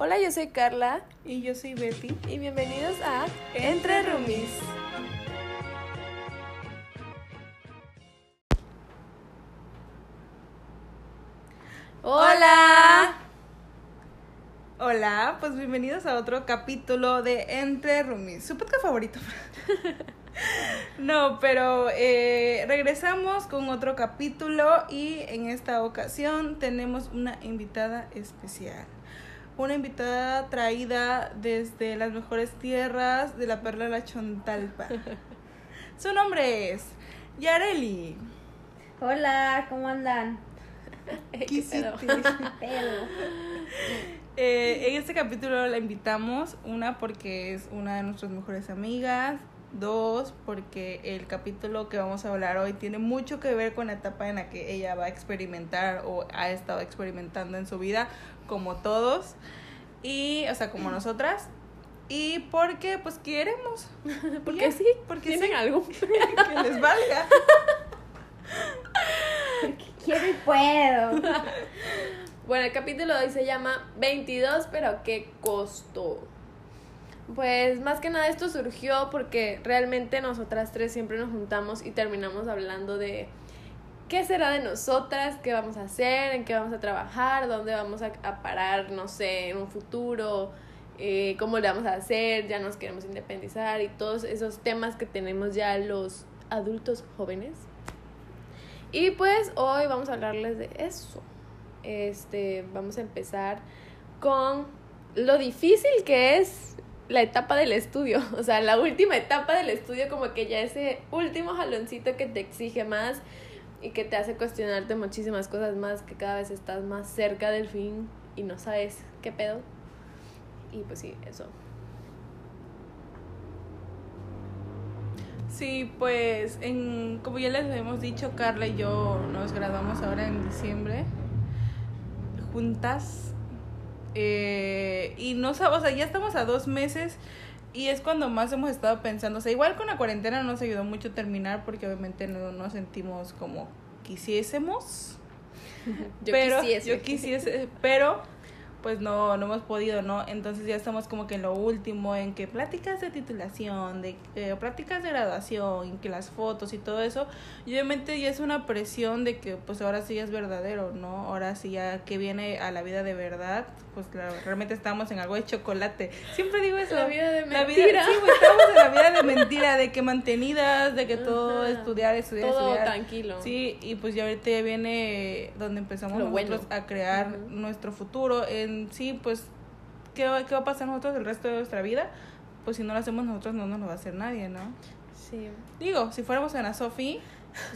Hola, yo soy Carla Y yo soy Betty. y bienvenidos a Entre Roomies. Hola. Hola, pues bienvenidos a otro capítulo de Entre Roomies, su podcast favorito. no, pero eh, regresamos con otro capítulo y en esta ocasión tenemos una invitada especial. Una invitada traída desde las mejores tierras de la Perla de la Chontalpa. Su nombre es Yareli. Hola, ¿cómo andan? ¿Qué. Pero, Eh, en este capítulo la invitamos, una porque es una de nuestras mejores amigas, dos porque el capítulo que vamos a hablar hoy tiene mucho que ver con la etapa en la que ella va a experimentar o ha estado experimentando en su vida, como todos, y, o sea, como nosotras, y porque pues queremos, Porque Ya, sí, porque tienen sí. algo. que les valga. quiero y puedo. Bueno, el capítulo de hoy se llama 22, pero qué costo. Pues más que nada esto surgió porque realmente nosotras tres siempre nos juntamos y terminamos hablando de qué será de nosotras, qué vamos a hacer, en qué vamos a trabajar, dónde vamos a, parar, no sé, en un futuro, eh, cómo le vamos a hacer, ya nos queremos independizar y todos esos temas que tenemos ya los adultos jóvenes. Y pues hoy vamos a hablarles de eso. Este, vamos a empezar con lo difícil que es la etapa del estudio, o sea, la última etapa del estudio como que ya ese último jaloncito que te exige más y que te hace cuestionarte muchísimas cosas más, que cada vez estás más cerca del fin y no sabes qué pedo. Y pues sí, eso. Sí, pues en, como ya les hemos dicho, Carla y yo nos graduamos ahora en diciembre juntas. Eh, y no o sea, ya estamos a dos meses y es cuando más hemos estado pensando. O sea, igual con la cuarentena nos ayudó mucho terminar porque obviamente no nos sentimos como quisiésemos. Yo pero quisiese. yo quisiese, pero pues no, no hemos podido, ¿no? Entonces ya estamos como que en lo último, en que pláticas de titulación, de eh, pláticas de graduación, en que las fotos y todo eso, y obviamente ya es una presión de que pues ahora sí es verdadero, ¿no? Ahora sí ya que viene a la vida de verdad, pues claro, realmente estamos en algo de chocolate. Siempre digo eso. La vida de La vida, mentira. sí, estamos en la vida de mentira, de que mantenidas, de que todo Ajá. estudiar, estudiar, Todo estudiar. tranquilo. Sí, y pues ya ahorita ya viene donde empezamos Lo nosotros bueno. a crear nuestro futuro. En sí, pues, ¿qué va, ¿qué va a pasar nosotros el resto de nuestra vida? Pues si no lo hacemos nosotros, no nos lo va a hacer nadie, ¿no? Sí. Digo, si fuéramos en la Sofi,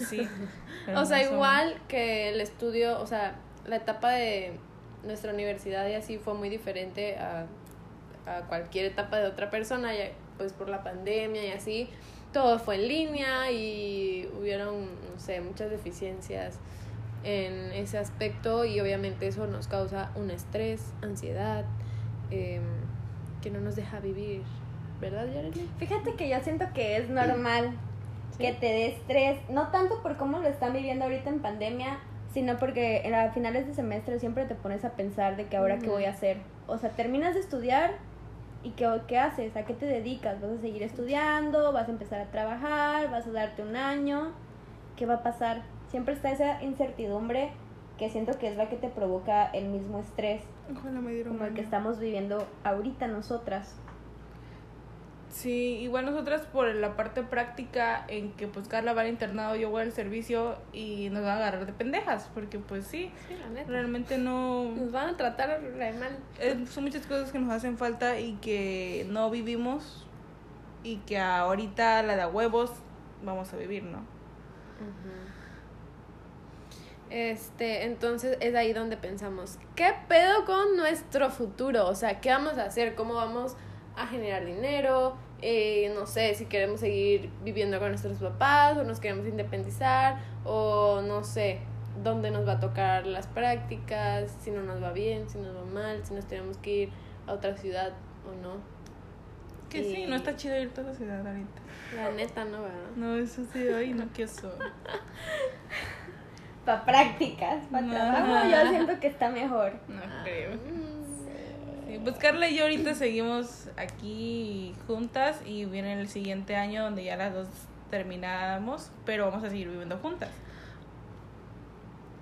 sí. O sea, no somos. igual que el estudio, o sea, la etapa de nuestra universidad y así fue muy diferente a, a cualquier etapa de otra persona, ya, pues por la pandemia y así, todo fue en línea y hubieron, no sé, muchas deficiencias en ese aspecto y obviamente eso nos causa un estrés, ansiedad, em, que no nos deja vivir, ¿verdad, Yareli? Fíjate que yo siento que es normal Sí. que te dé estrés, no tanto por cómo lo están viviendo ahorita en pandemia, sino porque a finales de semestre siempre te pones a pensar de que ahora qué Ujú. voy a hacer. O sea, terminas de estudiar y qué, qué haces, a qué te dedicas, vas a seguir estudiando, vas a empezar a trabajar, vas a darte un año, ¿qué va a pasar? Siempre está esa incertidumbre que siento que es la que te provoca el mismo estrés, Ojalá me dieron como el que estamos viviendo ahorita nosotras. Sí, igual nosotras por la parte práctica en que pues Carla va al internado, yo voy al servicio y nos van a agarrar de pendejas, porque pues sí, Sí, la neta. realmente no... Nos van a tratar re mal. eh, son muchas cosas que nos hacen falta y que no vivimos y que ahorita la de a huevos vamos a vivir, ¿no? Este, entonces es ahí donde pensamos, ¿qué pedo con nuestro futuro? O sea, ¿qué vamos a hacer? ¿Cómo vamos a generar dinero? Eh, no sé, si queremos seguir viviendo con nuestros papás o nos queremos independizar o no sé, dónde nos va a tocar las prácticas, si no nos va bien, si nos va mal, si nos tenemos que ir a otra ciudad o no. Que Y- sí, no está chido ir a la ciudad ahorita. La neta, ¿no? ¿verdad? No, eso sí, ay, no, que eso. Para prácticas, para No. trabajo, yo siento que está mejor. No Ah, creo. Sí, Sí, pues Carla y yo ahorita seguimos aquí juntas y viene el siguiente año donde ya las dos terminamos, pero vamos a seguir viviendo juntas.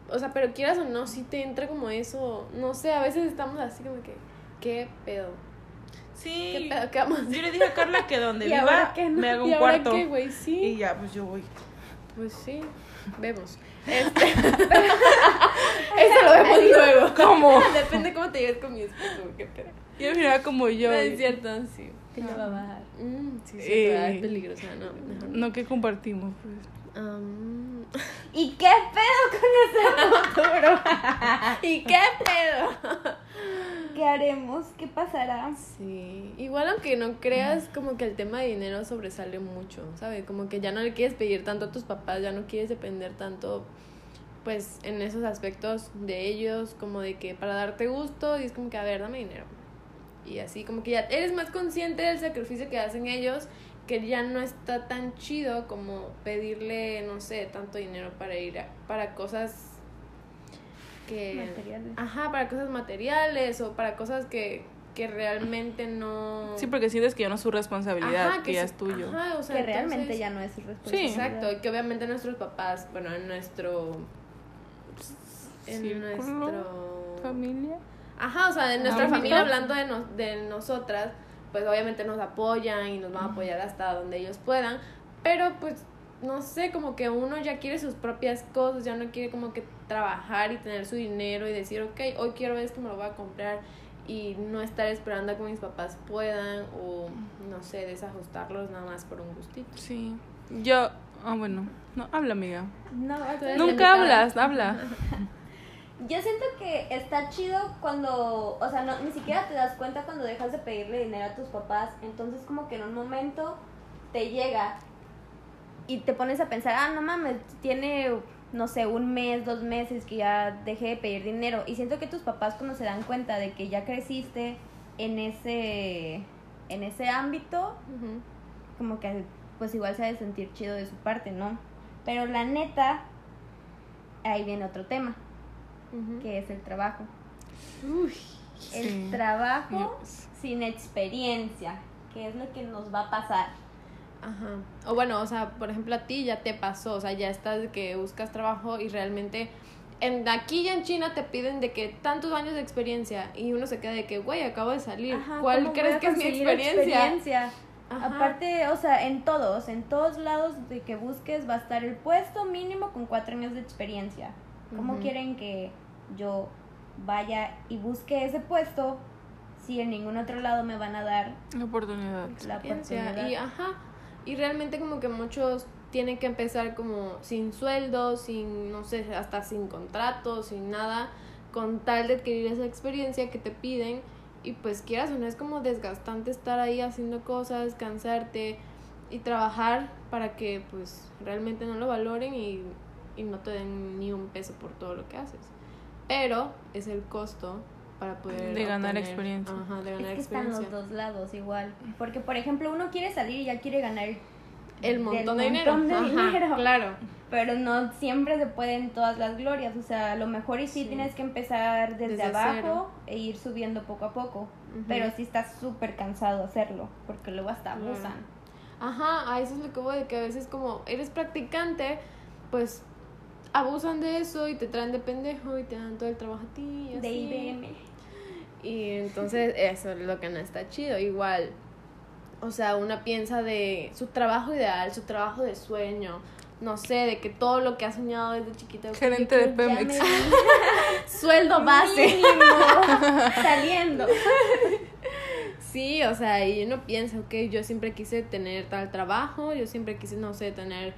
O sea, pero quieras o no, sí te entra como eso. No sé, a veces estamos así como que, ¿qué pedo? Sí. ¿Qué pedo? ¿Qué vamos? Yo le dije a Carla que donde ¿Y ahora viva no? me hago ¿Y un ahora cuarto. qué, güey? Sí. Y ya, pues yo voy. Pues sí, vemos. Este... Eso lo vemos luego. ¿Cómo? Depende cómo te lleves con mi esposo, qué pedo. Yo miraba como yo. No es cierto, sí. Te lo va a bajar. Mm, sí, sí, Eh. es peligrosa, no, mejor no. No que compartimos, pues. ¿Y qué pedo con ese futuro? ¿Y qué pedo? ¿Qué haremos? ¿Qué pasará? Sí, igual aunque no creas, como que el tema de dinero sobresale mucho, ¿sabes? Como que ya no le quieres pedir tanto a tus papás, ya no quieres depender tanto, pues, en esos aspectos de ellos, como de que para darte gusto, y es como que, a ver, dame dinero. Y así, como que ya eres más consciente del sacrificio que hacen ellos, que ya no está tan chido como pedirle, no sé, tanto dinero para ir a, para cosas que... Materiales. Ajá, para cosas materiales o para cosas que, que realmente no... Sí, porque sientes que ya no es su responsabilidad, Ajá, que, ya sí- es tuyo. Ajá, o sea, que realmente entonces- ya no es su responsabilidad. Exacto, y que obviamente nuestros papás, bueno, en nuestro... En Círculo, nuestro... Familia. Ajá, o sea, de nuestra familia hablando de, nos- de nosotras, pues obviamente nos apoyan y nos van a apoyar hasta donde ellos puedan, pero pues no sé, como que uno ya quiere sus propias cosas, ya no quiere como que trabajar y tener su dinero y decir, ok, hoy quiero esto, me lo voy a comprar y no estar esperando a que mis papás puedan o no sé, desajustarlos nada más por un gustito. Sí. Yo. Ah, bueno. No, habla, amiga. No, Nunca hablas, habla. Yo siento que está chido cuando, o sea, no, ni siquiera te das cuenta cuando dejas de pedirle dinero a tus papás, entonces como que en un momento te llega y te pones a pensar, ah, no mames, tiene, no sé, un mes, dos meses que ya dejé de pedir dinero. Y siento que tus papás cuando se dan cuenta de que ya creciste en ese, en ese ámbito, como que pues igual se ha de sentir chido de su parte, ¿no? Pero la neta, ahí viene otro tema, que es el trabajo. Uy, El Sí. trabajo sin experiencia, que es lo que nos va a pasar. Ajá. O bueno, o sea, por ejemplo, a ti ya te pasó, o sea, ya estás de que buscas trabajo y realmente en aquí ya en China te piden de que tantos años de experiencia y uno se queda de que, güey, acabo de salir. Ajá, ¿Cuál ¿cómo crees que es mi experiencia? experiencia? Ajá. Aparte, o sea, en todos, en todos lados de que busques va a estar el puesto mínimo con cuatro años de experiencia. ¿Cómo quieren que yo vaya y busque ese puesto si en ningún otro lado me van a dar La oportunidad. la oportunidad? Y ajá, y realmente como que muchos tienen que empezar como sin sueldo, sin, no sé, hasta sin contrato, sin nada, con tal de adquirir esa experiencia que te piden. Y pues quieras o no, es como desgastante estar ahí haciendo cosas, cansarte y trabajar para que pues realmente no lo valoren y, y no te den ni un peso por todo lo que haces. Pero es el costo para poder... De ganar obtener- experiencia. Ajá, de ganar Es que están los dos lados igual. Porque, por ejemplo, uno quiere salir y ya quiere ganar El montón de dinero. montón de Ajá, dinero. Claro. Pero no siempre se pueden todas las glorias. O sea, a lo mejor y sí, Sí. tienes que empezar desde, Desde abajo cero. e ir subiendo poco a poco. Pero sí estás súper cansado hacerlo. Porque luego hasta abusan. Ajá, a eso es lo que voy, de que a veces como eres practicante, pues abusan de eso y te traen de pendejo y te dan todo el trabajo a ti. Y De. IBM. Y entonces eso es lo que no está chido. Igual, o sea, una piensa de su trabajo ideal, su trabajo de sueño. No sé, de que todo lo que ha soñado desde chiquita. Gerente de Pemex. me- Sueldo base. Mínimo. Saliendo. Sí, o sea, y uno piensa, ok, yo siempre quise tener tal trabajo, yo siempre quise, no sé, tener,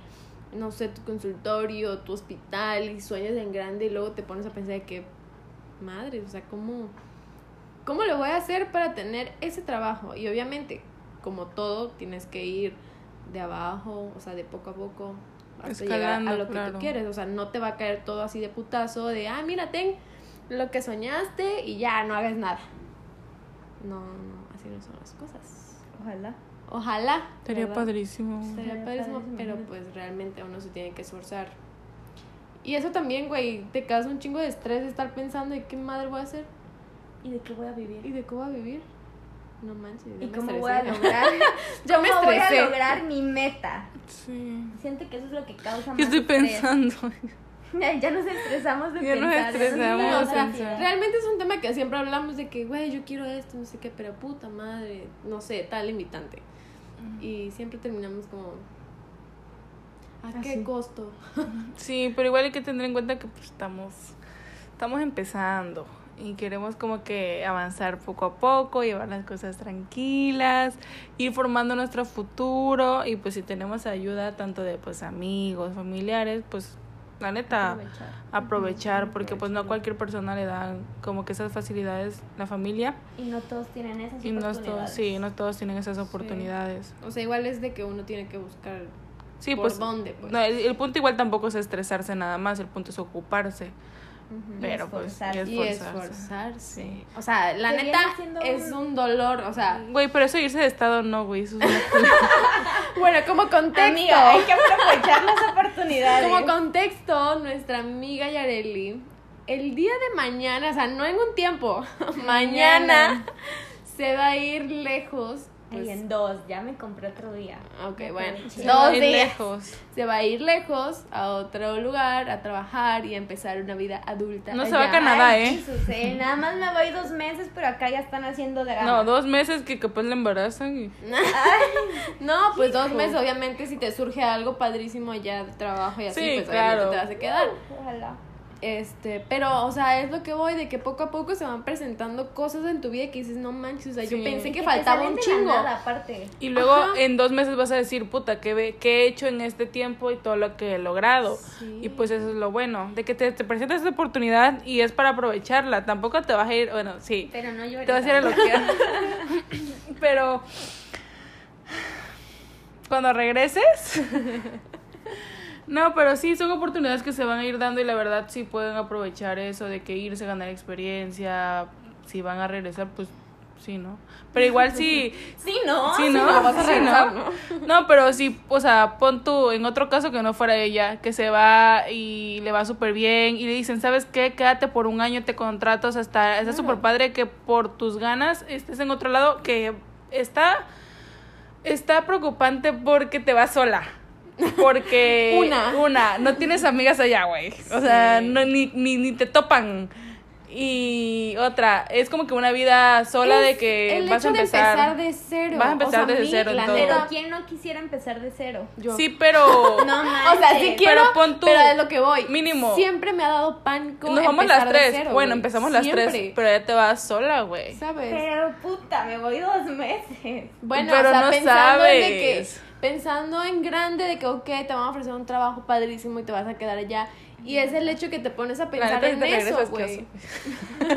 no sé, tu consultorio, tu hospital, y sueñas en grande, y luego te pones a pensar de que, madre, o sea, ¿cómo, ¿cómo lo voy a hacer para tener ese trabajo? Y obviamente, como todo, tienes que ir de abajo, o sea, de poco a poco, hasta llegar a lo que claro. tú quieres, o sea, no te va a caer todo así de putazo, de, ah, mira, ten lo que soñaste y ya, no hagas nada. No, no, así no son las cosas. Ojalá. Ojalá. Sería ¿verdad? padrísimo. Estaría Estaría padrísimo, padrísimo, pero pues realmente uno se tiene que esforzar. Y eso también, güey, te causa un chingo de estrés de estar pensando de qué madre voy a hacer. ¿Y de qué voy a vivir? ¿Y de qué voy a vivir? No manches. ¿Y me cómo estresé. voy a lograr? Yo me ¿Cómo voy a lograr mi meta? Sí. Siento que eso es lo que causa más ¿Qué estoy estrés. pensando? Ya, ya nos estresamos de Ya nos pensar. estresamos Sí, eso o sea, ansiedad. realmente es un tema que siempre hablamos de que, güey, yo quiero esto, no sé qué, pero puta madre, no sé, tal limitante. Y siempre terminamos como, ¿a qué Así. costo? Sí, pero igual hay que tener en cuenta que pues, estamos, estamos empezando y queremos como que avanzar poco a poco, llevar las cosas tranquilas, ir formando nuestro futuro y pues si tenemos ayuda tanto de pues amigos, familiares, pues la neta Aprovechar. aprovechar porque pues no a cualquier persona le dan como que esas facilidades la familia Y no todos tienen esas y no oportunidades. todos, sí, no todos tienen esas oportunidades. O sea, igual es de que uno tiene que buscar Sí, por pues dónde, pues. no, el, el punto igual tampoco es estresarse nada más, el punto es ocuparse. Pero pues esforzarse. y y esforzarse. esforzarse. Sí. O sea, la neta es un- un dolor, o sea, Güey, pero eso irse de estado no, güey. Eso es una bueno, como contexto. Amiga, hay que aprovechar las oportunidades. Como contexto, nuestra amiga Yareli, el día de mañana, o sea, no en un tiempo, mañana se va a ir lejos. Ay, pues, en dos, ya me compré otro día. ok, Ya bueno, aproveché. dos días. lejos. Se va a ir lejos a otro lugar a trabajar y a empezar una vida adulta. No se va a Canadá, Ay, ¿eh? Jesús, eh, Nada más me voy dos meses, pero acá ya están haciendo drama. No, dos meses que capaz le embarazan y... No, pues dos meses, obviamente, si te surge algo padrísimo allá de trabajo y así, Sí, pues claro. obviamente te vas a quedar. Ojalá. Este, pero, o sea, es lo que voy, de que poco a poco se van presentando cosas en tu vida que dices, no manches, o sea, yo pensé Y que faltaba un chingo. nada, aparte. Y luego Ajá. en dos meses vas a decir, puta, ¿qué, ve- qué he hecho en este tiempo y todo lo que he logrado? Sí. Y pues eso es lo bueno, de que te, te presentas esta oportunidad y es para aprovecharla. Tampoco te vas a ir, bueno, sí, Pero no llores. te vas a ir a lo que... Pero cuando regreses... No, pero sí, son oportunidades que se van a ir dando y la verdad sí pueden aprovechar eso de que irse, ganar experiencia, si van a regresar, pues sí, ¿no? Pero igual sí, Sí, no. sí, ¿no? no, vas a Sí, regresar, ¿no? No, pero sí, o sea, pon tú, en otro caso que no fuera ella, que se va y le va súper bien y le dicen, ¿sabes qué? Quédate por un año, te contratas hasta, está súper padre que por tus ganas estés en otro lado, que está, está preocupante porque te vas sola. Porque Una. una, no tienes amigas allá, güey. O sea, Sí. no, ni, ni, ni te topan. Y otra, es como que una vida sola de que el vas hecho a empezar. de empezar de cero. Vas a empezar O sea, desde mí, cero en todo. Pero ¿quién no quisiera empezar de cero? yo. Sí, pero No manches. O sea, sí quiero, Pero pon tú, pero es lo que voy. mínimo. Siempre me ha dado pánico nos vamos las tres. cero, bueno, empezamos las Siempre. tres, pero ya te vas sola, güey. ¿Sabes? Pero puta, me voy dos meses. Bueno, Pero o sea, no pensando en de que sabes. Pensando en grande de que ok, te van a ofrecer un trabajo padrísimo y te vas a quedar allá y es el hecho que te pones a pensar en te eso, güey. ¿qué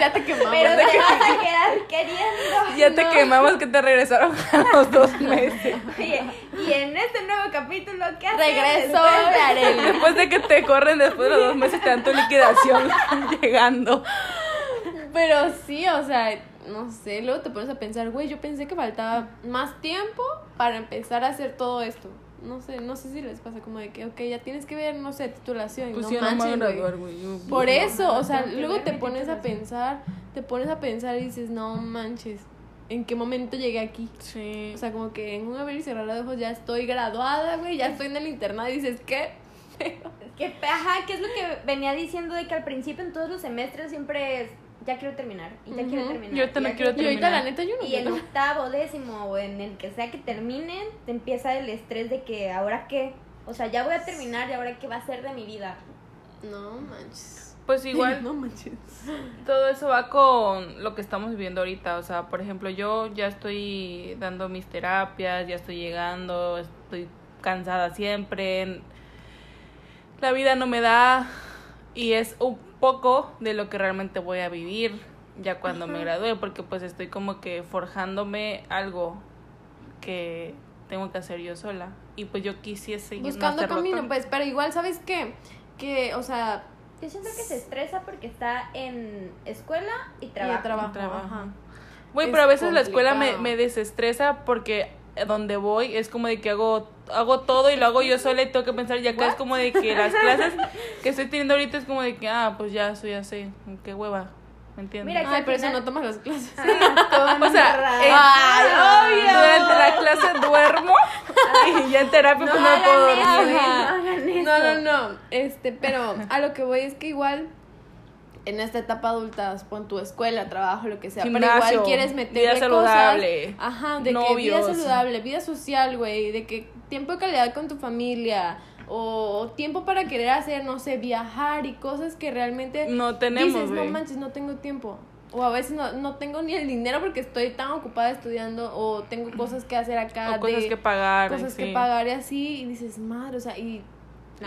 ya te quemamos. Pero ¿de te qué? vas a quedar queriendo. Ya te quemamos que te regresaron a los dos meses. Oye, y en este nuevo capítulo, ¿qué haces? Regreso de Arely. Después de que te corren, después de los dos meses te dan tu liquidación llegando. Pero sí, o sea, no sé, luego te pones a pensar, güey, yo pensé que faltaba más tiempo para empezar a hacer todo esto. No sé, no sé si les pasa como de que, ok, ya tienes que ver, no sé, titulación. Pues no güey. graduar, güey. Yo- Por no. eso, o sea, luego te pones a pensar, te pones a pensar y dices, no manches, ¿en qué momento llegué aquí? Sí. O sea, como que en un abrir y cerrar de ojos ya estoy graduada, güey, ya estoy en el internado y dices, ¿qué? Que, ajá, que es lo que venía diciendo de que al principio en todos los semestres siempre es, ya quiero terminar, y ya quiero terminar. Yo ya quiero Y ahorita la terminar. neta yo no Y en quiero. octavo, décimo o en el que sea que terminen, te empieza el estrés de que ahora qué. O sea, ya voy a terminar y ahora qué va a ser de mi vida. No manches. Pues igual No manches. todo eso va con lo que estamos viviendo ahorita. O sea, por ejemplo, yo ya estoy dando mis terapias, ya estoy llegando, estoy cansada siempre. La vida no me da y es un poco de lo que realmente voy a vivir ya cuando me gradúe, porque pues estoy como que forjándome algo que tengo que hacer yo sola. Y pues yo quisiese no Buscando hacerlo camino, tanto. pues, pero igual, ¿sabes qué? Que, o sea, Yo siento que se estresa porque está en escuela y y trabajo. de trabajo, ajá. Güey, Es pero a veces la escuela me, complicado. me desestresa porque donde voy es como de que hago hago todo y lo hago yo sola y tengo que pensar y acá es como de que las clases que estoy teniendo ahorita es como de que ah pues ya eso ya sé qué hueva ¿me entiendes? Mira, que Ay, por eso no tomas las clases. o sea, eh, Ay, obvio. durante la clase duermo y ya en terapia No pues no puedo eso, dormir. no hagan eso. No, no, no. Este, pero a lo que voy es que igual en esta etapa adulta, pon tu escuela, trabajo, lo que sea, pero igual quieres meterle vida cosas. saludable, Ajá, de que vida saludable, vida social, güey, de que tiempo de calidad con tu familia o tiempo para querer hacer, no sé, viajar y cosas que realmente No tenemos, dices, no manches, no tengo tiempo. O a veces no, no tengo ni el dinero porque estoy tan ocupada estudiando o tengo cosas que hacer acá. O cosas de- que pagar. cosas que sí. pagar y así, y dices, madre, o sea, y,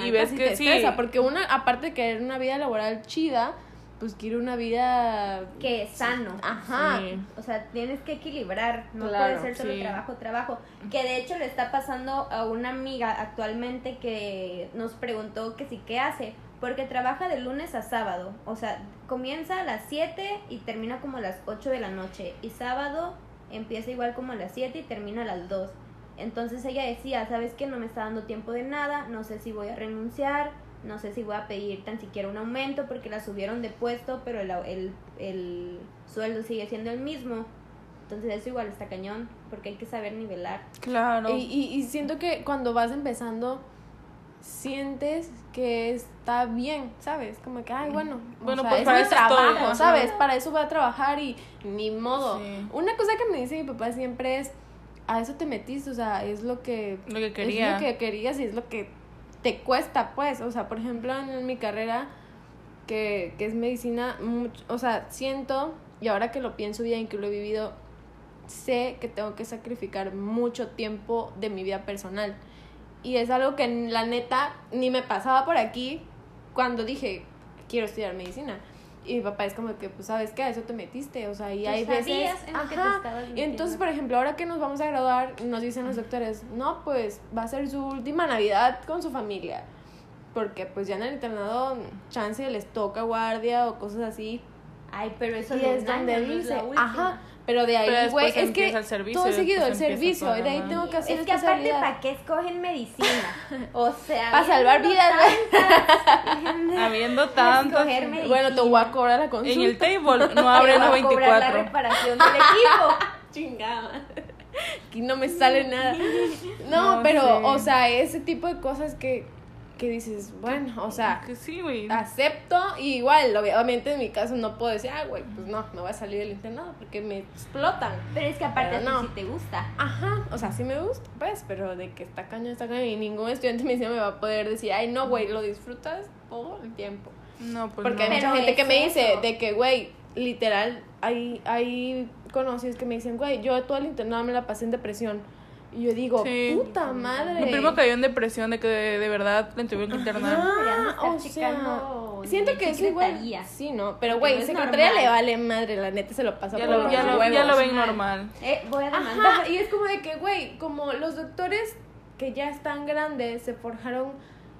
Y ves que te sí. estresa, porque una, aparte de querer una vida laboral chida, pues quiere una vida... Que es sano. Ajá. Sí. O sea, tienes que equilibrar, no Claro, puede ser solo sí. trabajo, trabajo. Que de hecho le está pasando a una amiga actualmente que nos preguntó que sí, ¿qué hace? Porque trabaja de lunes a sábado. O sea, comienza a las 7 y termina como a las 8 de la noche. Y sábado empieza igual como a las 7 y termina a las 2. Entonces ella decía, ¿sabes qué? No me está dando tiempo de nada, no sé si voy a renunciar, no sé si voy a pedir tan siquiera un aumento porque la subieron de puesto, pero el, el, el sueldo sigue siendo el mismo. Entonces eso igual está cañón, porque hay que saber nivelar. Claro. Y, y, y siento que cuando vas empezando, sientes que está bien, ¿sabes? Como que, ay, bueno, o Bueno, sea, pues es para mi eso estoy, trabajo, ajá. ¿sabes? Para eso voy a trabajar y ni modo. Sí. Una cosa que me dice mi papá siempre es, a eso te metiste, o sea, es lo que Lo que quería. Es lo que querías y es lo que te cuesta, pues. O sea, por ejemplo, en, mi carrera, que, que es medicina, much- o sea, siento, y ahora que lo pienso bien, que lo he vivido, sé que tengo que sacrificar mucho tiempo de mi vida personal. Y es algo que la neta ni me pasaba por aquí cuando dije, quiero estudiar medicina. Y mi papá es como que, pues, ¿sabes qué? A eso te metiste. O sea, y hay veces... en lo que te Ajá. Y entonces, por ejemplo, ahora que nos vamos a graduar, nos dicen los doctores, no, pues va a ser su última Navidad con su familia. Porque pues ya en el internado, chance les toca guardia o cosas así. Ay, pero eso Y es donde año no es dice, la última. ajá, pero de ahí, güey, es que empieza el servicio, todo seguido el servicio, todo y de ahí tengo que hacer Es que aparte. ¿para qué escogen medicina? O sea, Pa' salvar vidas, Habiendo medicina. Bueno, te voy a cobrar la consulta. En el table no abren a cobrar la 24. reparación del equipo. Chingada. Aquí no me sale nada. No, No pero, sé. o sea, ese tipo de cosas que, que dices, bueno, o sea, Que sí, güey. acepto y igual, obviamente en mi caso no puedo decir, ah, güey, pues no, me voy a salir del internado porque me explotan. Pero es que aparte no. sí te gusta. Ajá, o sea, sí me gusta, pues, pero de que está cañón, está cañón y ningún estudiante de medicina me va a poder decir, ay, no, güey, lo disfrutas todo el tiempo. No, pues Porque no. hay mucha Pero gente que es me dice eso. de que, güey, literal, hay, hay conocidos que me dicen, güey, yo todo el internado me la pasé en depresión. Y yo digo, Sí. puta madre. Mi primo cayó en depresión de que de, de verdad le tuvieron que internar. Ah, o sea, siento en que eso igual. Sí, no, pero güey, no normal. le vale madre, la neta se lo pasa Ya por lo, los ya, lo, huevos. ya lo ven normal. Eh, voy a demandar. Ajá, y es como de que, güey, como los doctores que ya están grandes se forjaron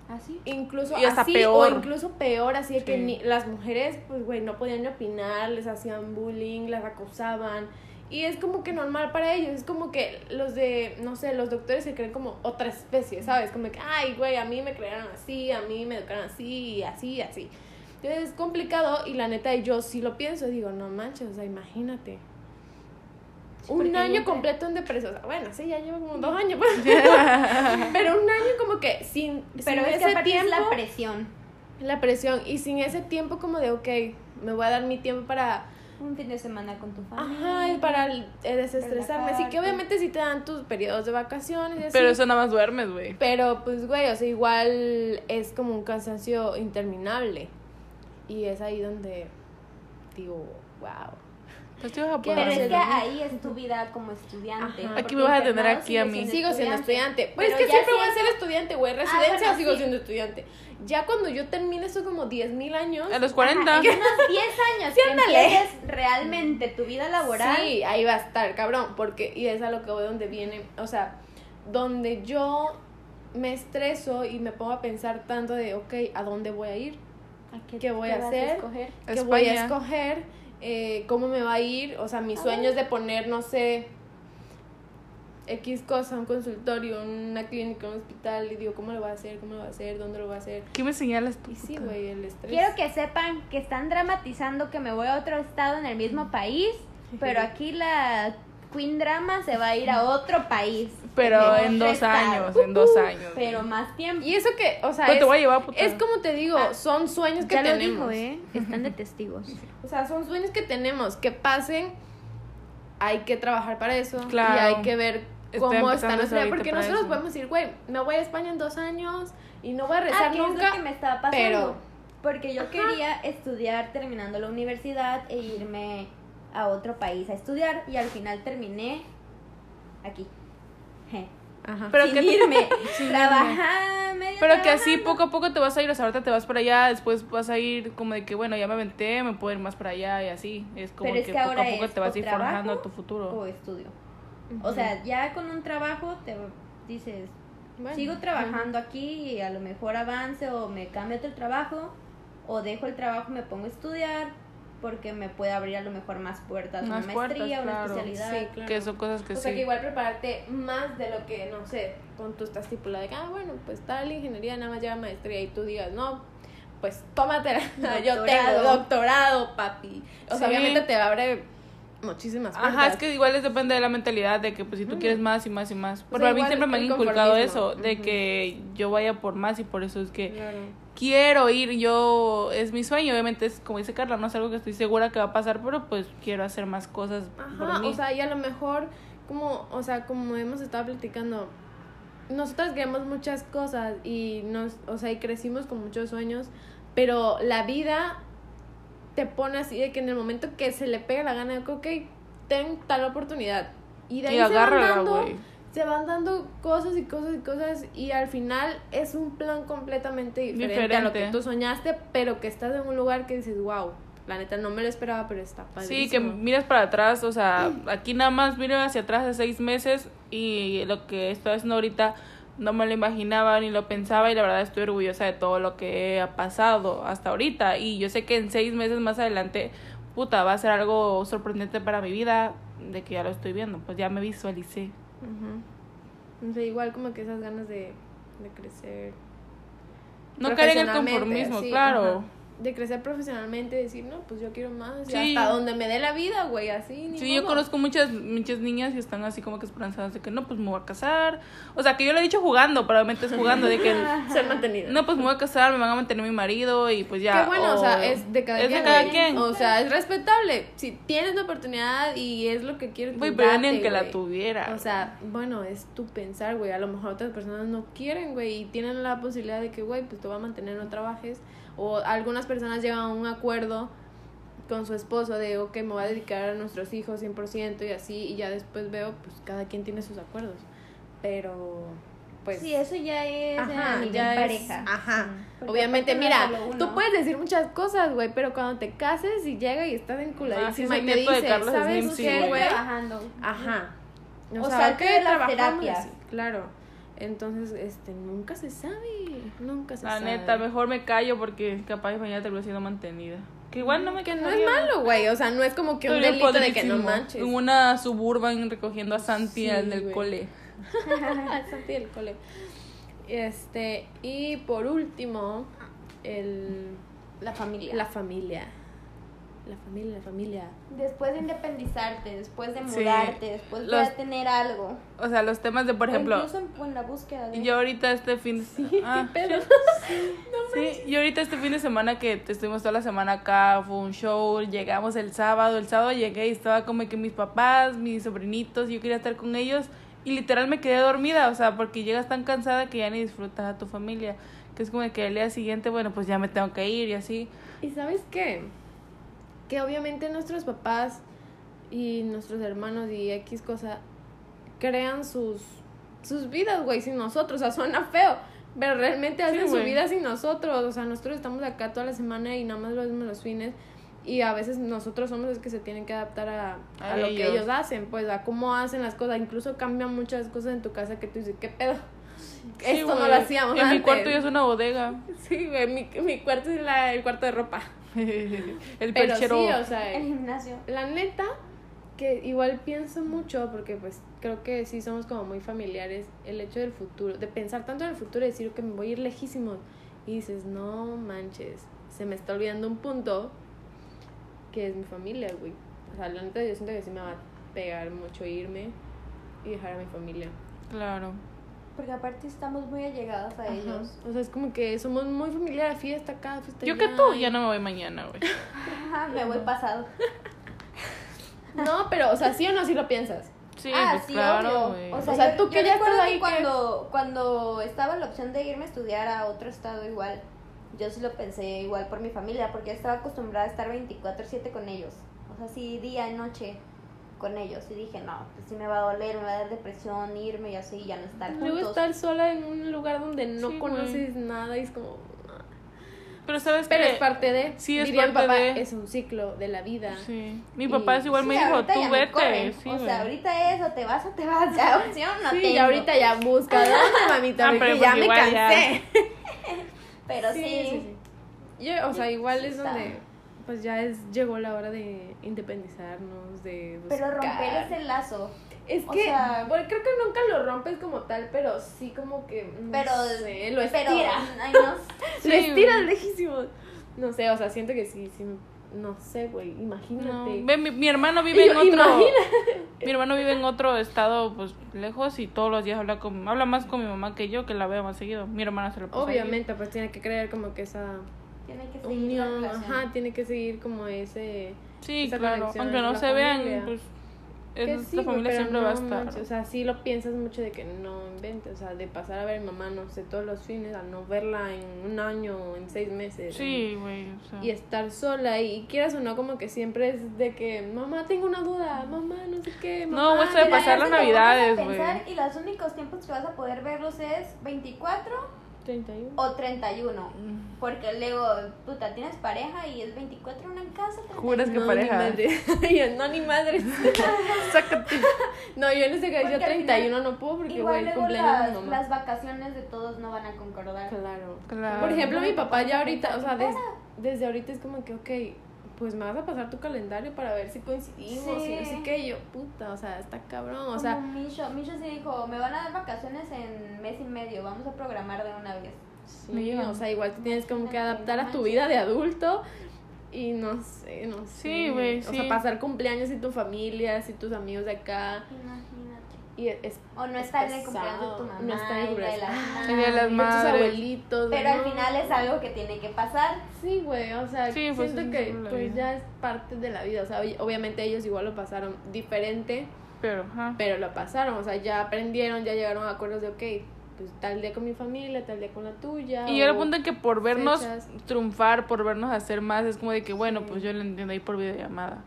¿Así? incluso Y hasta así peor. o incluso peor, así de que ni, las mujeres, pues, güey, no podían ni opinar, les hacían bullying, las acosaban. Y es como que normal para ellos, es como que los de, no sé, los doctores se creen como otra especie, ¿sabes? Como que, ay, güey, a mí me crearon así, a mí me educaron así, así, así. Entonces es complicado y la neta yo sí lo pienso, digo, no manches, o sea, imagínate. Un año nunca- completo en depresión. O sea, bueno, sí, ya llevo como dos años. pues. Pero un año como que sin, Pero sin es ese tiempo, es la presión. la presión, y sin ese tiempo como de, ok, me voy a dar mi tiempo para Un fin de semana con tu familia. Ajá, y para eh, desestresarme. Así que obviamente sí te dan tus periodos de vacaciones y así. Pero eso nada más duermes, güey. Pero pues, güey, o sea, igual es como un cansancio interminable. Y es ahí donde digo, wow. Pues te vas a ¿Qué poder Pero es que ahí es tu vida como estudiante. Ajá. Aquí me vas a tener aquí a mí. siendo Sigo siendo estudiante. Pues Pero es que siempre voy a ser estudiante, güey. Residencia bueno, sigo sí. siendo estudiante. Ya cuando yo termine esto como 10 mil años. A los Ajá, 40. en unos 10 años Sí, que empieces realmente tu vida laboral. Sí, ahí va a estar, cabrón, porque, y es a lo que voy donde viene, o sea, donde yo me estreso y me pongo a pensar tanto de, ok, ¿a dónde voy a ir? ¿A ¿Qué voy a hacer? escoger? ¿Qué voy a escoger? Eh, ¿Cómo me va a ir? O sea, mis A sueños de poner, no sé, X cosa, un consultorio, una clínica, un hospital, y digo, ¿cómo lo va a hacer? ¿Cómo lo va a hacer? ¿Dónde lo va a hacer? ¿Qué me señalas tú? Y sí, güey, el estrés. Quiero que sepan que están dramatizando que me voy a otro estado en el mismo país, pero aquí la Queen Drama se va a ir a otro país. Pero en dos años, en dos años. Pero más tiempo. Y eso que, o sea, Pues te es, voy a llevar, puta. es como te digo, son sueños que ya lo tenemos. dijo, ¿eh? Están de testigos. O sea, son sueños que tenemos, que pasen, hay que trabajar para eso. Claro. Y hay que ver cómo está nuestra vida. Porque nosotros eso. podemos decir, güey, me voy a España en dos años y no voy a rezar Ah, que es nunca. lo que me estaba pasando. pero- Porque yo quería estudiar terminando la universidad e irme a otro país a estudiar y al final terminé aquí. Ajá. Pero Sin que- irme. Sin Trabajar, medio Pero que así poco a poco te vas a ir, o sea, ahorita te vas para allá, después vas a ir como de que, bueno, ya me aventé, me puedo ir más para allá y así. Es como Pero es que, poco ahora a poco te vas a ir forjando tu futuro. o estudio. O sea, ya con un trabajo te dices, Bueno, sigo trabajando aquí y a lo mejor avance o me cambio otro trabajo o dejo el trabajo y me pongo a estudiar porque me puede abrir a lo mejor más puertas, Más una puertas, maestría, una claro. especialidad. Sí, claro. Que son cosas que o sí. sea, que igual prepararte más de lo que, no sé, con tú estás de que, ah, bueno, pues tal ingeniería nada más lleva maestría y tú digas, no, pues tómatela. Yo tengo Doctorado. doctorado, papi. O sea, obviamente te abre muchísimas puertas. Ajá, es que igual es depende de la mentalidad de que pues si tú quieres más y más y más. Pero sea, a mí siempre me han inculcado eso, de que yo vaya por más y por eso es que Claro. Quiero ir, yo es mi sueño, obviamente es como dice Carla, no es algo que estoy segura que va a pasar, pero pues quiero hacer más cosas por Ajá, mí. o sea, y a lo mejor, como, o sea, como hemos estado platicando, nosotras queremos muchas cosas y nos, o sea, y crecimos con muchos sueños, pero la vida te pone así de que en el momento que se le pega la gana, ok, ten tal oportunidad. Y de ahí y se van dando. Se van dando cosas y cosas y cosas y al final es un plan completamente diferente, a lo que tú soñaste, pero que estás en un lugar que dices, wow, la neta no me lo esperaba, pero está padrísimo. Sí, que miras para atrás, o sea, aquí nada más miro hacia atrás de seis meses y lo que estoy haciendo ahorita no me lo imaginaba ni lo pensaba y la verdad estoy orgullosa de todo lo que ha pasado hasta ahorita y yo sé que en seis meses más adelante, puta, va a ser algo sorprendente para mi vida de que ya lo estoy viendo, pues ya me visualicé. Ujú. O sea, igual como que esas ganas de, de crecer. No caer en el conformismo, sí, claro. De crecer profesionalmente, decir, no, pues yo quiero más. y Sí. hasta donde me dé la vida, güey, así. Ni Sí, yo conozco muchas muchas niñas que están así como que esperanzadas de que no, pues me voy a casar. O sea, que yo lo he dicho jugando, probablemente es jugando de que Ser mantenido. no, pues me voy a casar, me van a mantener mi marido y pues ya. Qué bueno, o, sea, es de cada es quien. de cada quien. O sea, es respetable. Si tienes la oportunidad y es lo que quieres, Güey, pues pero ni aunque la tuviera. O sea, bueno, es tu pensar, güey. A lo mejor otras personas no quieren, güey, y tienen la posibilidad de que, güey, pues te va a mantener, no trabajes. O algunas personas llegan a un acuerdo con su esposo de, ok, me voy a dedicar a nuestros hijos 100% y así, y ya después veo, pues cada quien tiene sus acuerdos. Pero, pues... sí, eso ya es Ajá, ya es- pareja. ajá. Porque Obviamente, mira, tú puedes decir muchas cosas, güey, pero cuando te cases y llega y estás enculadísima Ah, sí, y te dice, Carlos ¿sabes Slim, sí, qué, güey? trabajando. Ajá. O salte de las terapias. así, Claro. Entonces, este, nunca se sabe. Nunca se la sabe. neta, mejor me callo porque capaz mañana termino siendo mantenida. Que igual no me Que no es malo, güey. O sea, no es como que un delito de que no manches. En una suburban recogiendo a Santi Sí, al del güey. cole. Santi del cole. Este, y por último, el, La familia. la familia. La familia, la familia. Después de independizarte, después de Sí. mudarte, después de Los- tener algo. O sea, los temas de, por O ejemplo, incluso en, en la búsqueda de. yo ahorita este fin de Ah, ¿Qué pedo? Sí, y ahorita este fin de semana que estuvimos toda la semana acá, fue un show, llegamos el sábado, el sábado llegué y estaba como que mis papás, mis sobrinitos, yo quería estar con ellos y literal me quedé dormida, o sea, porque llegas tan cansada que ya ni disfrutas a tu familia, que es como que el día siguiente, bueno, pues ya me tengo que ir y así. ¿Y sabes qué? Que obviamente nuestros papás y nuestros hermanos y X cosa crean sus, sus vidas, güey, sin nosotros. O sea, suena feo, pero realmente hacen su vida sin nosotros. O sea, nosotros estamos acá toda la semana y nada más lo hacemos los fines. Y a veces nosotros somos los que se tienen que adaptar a, a A lo que ellos. ellos hacen, pues a cómo hacen las cosas. Incluso cambian muchas cosas en tu casa que tú dices, ¿qué pedo? Sí, Esto no güey. lo hacíamos En mi antes. cuarto ya es una bodega. Sí, güey, mi, mi cuarto es la, el cuarto de ropa. el Pero perchero. sí, o sea, El gimnasio. la neta, que igual pienso mucho, porque pues creo que sí somos como muy familiares, el hecho del futuro, de pensar tanto en el futuro y decir que me voy a ir lejísimos. Y dices, no manches, se me está olvidando un punto que es mi familia, güey. O sea, la neta yo siento que sí me va a pegar mucho irme y dejar a mi familia. Claro. Porque aparte estamos muy allegados a Ajá. ellos. O sea, es como que somos muy familiares, fiesta acá, fiesta Yo que tú y- ya no me voy mañana, güey. Me voy pasado. No, pero, o sea, sí o no, sí lo piensas. Sí, ah, pues sí, claro, güey. O sea, O sea, yo- tú yo que ya estás ahí, que- cuando, cuando estaba la opción de irme a estudiar a otro estado igual, yo sí lo pensé igual por mi familia, porque yo estaba acostumbrada a estar 24/7 con ellos. O sea, sí, día y noche con ellos. Y dije, no, pues sí me va a doler, me va a dar depresión irme y así, ya no estar Luego juntos. estar sola en un lugar donde no Sí, güey. conoces nada y es como... Pero sabes Pero que es parte de... sí, es diría mi parte papá, de- es un ciclo de la vida. Sí. Mi Y- papá es igual me dijo, tú ya vete. Sí, o sea, ahorita es o te vas o te vas, ya opción no sí, tengo. y ahorita ya busca, ¿dónde, mamita? Ah, Porque ya pues me ya- cansé. Pero sí, Yo, o sea, igual Sí es está. Pues ya es, llegó la hora de independizarnos, de pero romper ese lazo. Es o que, sea- bueno, creo que nunca lo rompes como tal, pero sí como que, no Pero, sé, lo pero, estiras. ay, no, Sí, lo estiras güey. lejísimo. No sé, o sea, siento que sí, sí, no sé, güey, No, imagínate. ve, mi, mi hermano vive yo, en otro imagínate. mi hermano vive en otro estado pues lejos y todos los días habla con habla más con mi mamá que yo que la veo más seguido mi hermana se lo pasa ahí. Obviamente, pues tiene que creer como que esa tiene que seguir la unión, relación. ajá, tiene que seguir como ese... sí esa claro aunque no se la vean familia. pues Que es, sí, la familia pero siempre va a no estar manches, o sea, sí lo piensas mucho de que no inventes, o sea, de pasar a ver a mi mamá, no sé, todos los fines, a no verla en un año, en seis meses. sí güey o sea. y estar sola y quieras o no como que siempre es de que mamá tengo una duda mamá no sé qué No, mamá, güey, eso de la- pasar las navidades, güey. pensar, Y los únicos tiempos que vas a poder verlos es 24 31 o 31. Mm. Porque luego, puta, tienes pareja y es 24 una en casa. 31. Juras que no, pareja. Ni. Yo, no, ni madre. sácate no, yo en ese caso, yo Porque al 31 no puedo porque, Igual güey, cumpleaños las, mi mamá. las vacaciones de todos no van a concordar. Claro. Claro. Por ejemplo, mi Bueno, papá ya ahorita, o sea, des- desde ahorita es como que, ok, pues me vas a pasar tu calendario para ver si coincidimos Sí. y así que yo, puta, o sea, está cabrón, o Como sea, Misho, Misho sí dijo, me van a dar vacaciones en mes y medio, vamos a programar de una vez. Sí, o sea, igual te tienes como que adaptar a tu vida de adulto y no sé, no sé. Sí, güey, O sí. sea, pasar cumpleaños y tu familia, y tus amigos de acá. Imagínate. Y es, O no es estar en el cumpleaños de tu mamá, No estar en el de Ah, El día de las y tus madres. abuelitos. Pero al final es algo que tiene que pasar. Sí, güey, o sea, Sí, pues, siento que pues vida. ya es parte de la vida. O sea, ob- obviamente ellos igual lo pasaron diferente, pero pero lo pasaron. O sea, ya aprendieron, ya llegaron a acuerdos de, ok, pues tal día con mi familia, tal día con la tuya. Y llega el punto en que por vernos fechas. triunfar, por vernos hacer más, es como de que, bueno, pues yo lo entiendo ahí por videollamada.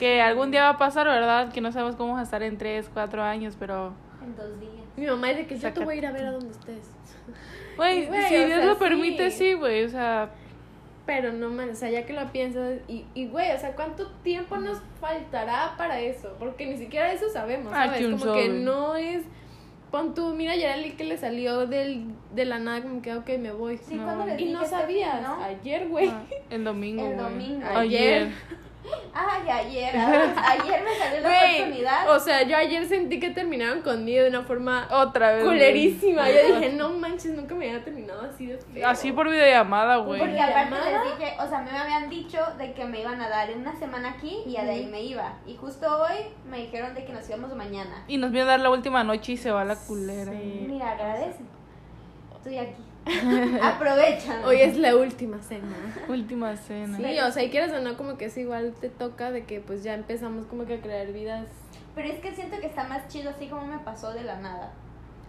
Que algún día va a pasar, ¿verdad? Que no sabemos cómo vamos a estar en 3, 4 años, pero... En dos días. Mi mamá de que yo te voy a ir a ver a donde estés. Güey, si Dios sea, lo permite, sí. sí, güey, o sea... Pero no man, o sea, ya que lo piensas, y, y güey, o sea, ¿cuánto tiempo nos faltará para eso? Porque ni siquiera eso sabemos, Ah, ¿sabes? que como que no es. Pon tú, mira, ya el que le salió del, de la nada, como que, ok, me voy. Sí, No. y no este sabías, fin, ¿no? ayer, güey. ah, el domingo, El domingo. Ayer. Ay, ayer, ayer me salió la oportunidad. o sea, yo ayer sentí que terminaron conmigo de una forma Otra vez. culerísima. Yo dije, no manches, nunca me había terminado así de feo. Así por videollamada, güey. Porque aparte les dije, o sea, me habían dicho de que me iban a dar una semana aquí y de ahí me iba. Y justo hoy me dijeron de que nos íbamos mañana. Y nos viene a dar la última noche y se va la culera. Sí. Mira, agradece. Estoy aquí. Aprovechan. Hoy es la última cena. Última cena. Sí, o sea, y quieres o no, como que es igual te toca de que pues ya empezamos como que a crear vidas. Pero es que siento que está más chido así como me pasó de la nada.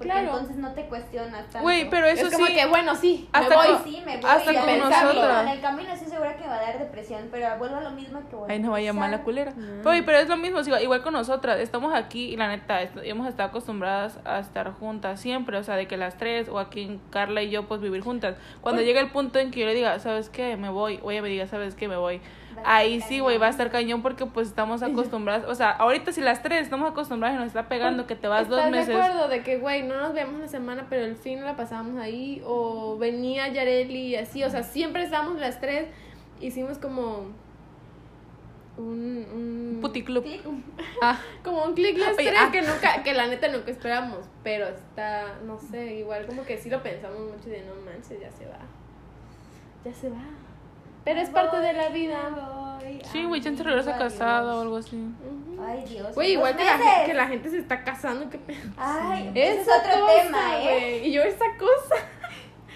Porque Claro. entonces no te cuestionas tanto. Güey, pero eso es como sí. que, bueno, sí, Hasta me voy. con- Sí, me voy hasta con en el camino- nosotras. En el camino estoy segura que va a dar depresión, pero vuelvo a lo mismo que voy. Ahí nos va a llamar la culera. Mm. Oye, pero es lo mismo, igual, igual con nosotras. Estamos aquí y la neta, hemos estado acostumbradas a estar juntas siempre. O sea, de que las tres o aquí Carla y yo, pues vivir juntas. Cuando Por- llegue el punto en que yo le diga, ¿sabes qué? Me voy. O ella me diga, ¿sabes qué? Me voy. Ahí sí, güey, va a estar cañón porque pues estamos acostumbradas. O sea, ahorita si las tres estamos acostumbradas y nos está pegando que te vas dos ¿Estás meses. de acuerdo de que, güey, no nos vemos una semana, pero el fin la pasábamos ahí? O venía Yareli y así, o sea, siempre estábamos las tres. Hicimos como un, un Puticlub. Ah, como un click las tres ah. que nunca, que la neta nunca esperamos, pero está, no sé, igual como que sí lo pensamos mucho de no manches, ya se va. Ya se va. Pero es parte de la vida. sí, güey, chance regresa casado o algo así. Ay, Dios. Güey, igual que la, que la gente se está casando, qué pedo. Ay, ese es otro cosa, tema, ¿eh? güey. Y yo esa cosa.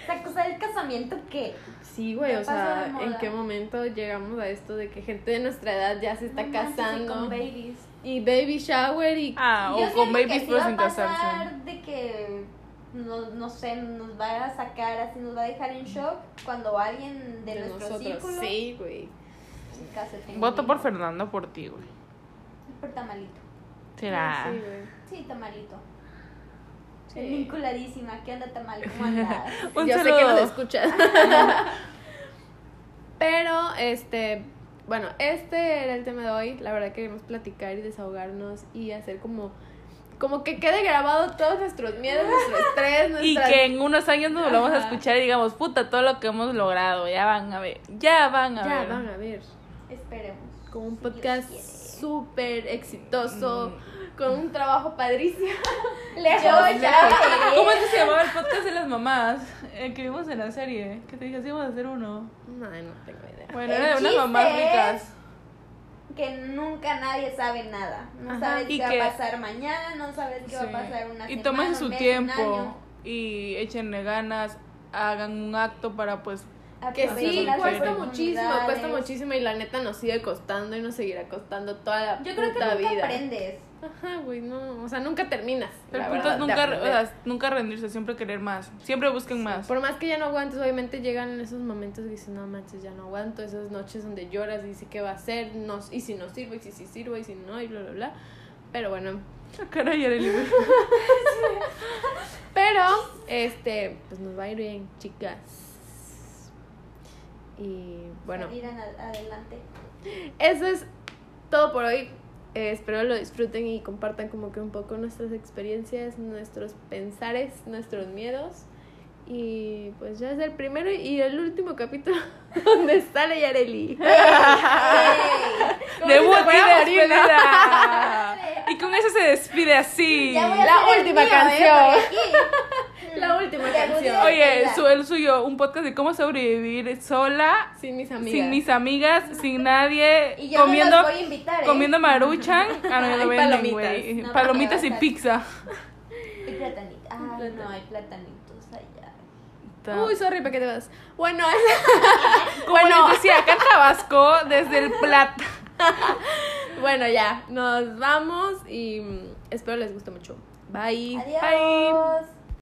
Esa cosa del casamiento que. Sí, güey, Ya o sea. ¿en qué momento llegamos a esto de que gente de nuestra edad ya se está No casando? Con babies. Y baby shower y... Ah, Yo o con babies pero sin casarse. de que no, no sé, nos va a sacar así, nos va a dejar en shock cuando alguien de, nuestro círculo Sí, güey. Voto por. Fernando por ti, güey. Por tamalito. Será. Sí, güey. Sí, tamalito. Sí. Vinculadísima. ¿Qué onda, tamal? ¿Cómo andas? Un Yo sé que nos escuchas. Pero, este, bueno, este era el tema de hoy. La verdad queremos platicar y desahogarnos y hacer como, como que quede grabado todos nuestros miedos, nuestro estrés, Y nuestras... que en unos años nos volvamos a escuchar y digamos, puta, todo lo que hemos logrado. Ya van a ver. Ya van a Ya ver. van a ver. Esperemos. Con un podcast súper exitoso, Mm. con un trabajo padrísimo. Lejos, Yo ya. ¿Cómo es que se llamaba el podcast de las mamás? El que vimos en la serie. Que te dije, sí, vamos a hacer uno. No, no tengo idea. Bueno, El era de unas mamás es- ricas. Que nunca nadie sabe nada. No Ajá, sabes qué que- va a pasar mañana, no sabes qué va a pasar una Y semana, un su un tiempo año. y échenle ganas, hagan un acto para pues Que sí, cuesta muchísimo, cuesta muchísimo y la neta nos sigue costando y nos seguirá costando toda la Yo creo que nunca vida. aprendes. Ajá, güey, no, o sea, nunca terminas. el punto verdad, es nunca, o aprender. sea, nunca rendirse, siempre querer más. Siempre busquen más. Por más que ya no aguantes, obviamente llegan esos momentos que dices, no manches, ya no aguanto, esas noches donde lloras y dices, ¿qué va a hacer? No, y si no sirvo, y si sí sirvo, y si no, y bla, bla, bla. Pero bueno, Caray, pero, este, pues nos va a ir bien, chicas. Y bueno, Salir adelante. eso es todo por hoy. Eh, espero lo disfruten y compartan como que un poco nuestras experiencias, nuestros pensares, nuestros miedos. Y pues ya es el primero y el último capítulo donde sale Yareli. Debut fuera y con eso se despide así. Ya voy a La última mío, ¿eh? canción. Última canción. Oye, su, el suyo, un podcast de cómo sobrevivir sola, Sin mis amigas. sin mis amigas, sin nadie, Y yo no comiendo, los voy a invitar, ¿eh? comiendo maruchan. Ah, no, venden, palomitas. güey. No, Palomitas y pizza. Y platanitos. Ah, no, hay platanitos allá. Uy, sorry, ¿para qué te vas? Bueno, Como bueno. les decía, acá en Tabasco, desde el Plata. bueno, ya, nos vamos y mm, espero les guste mucho. Bye. Adiós.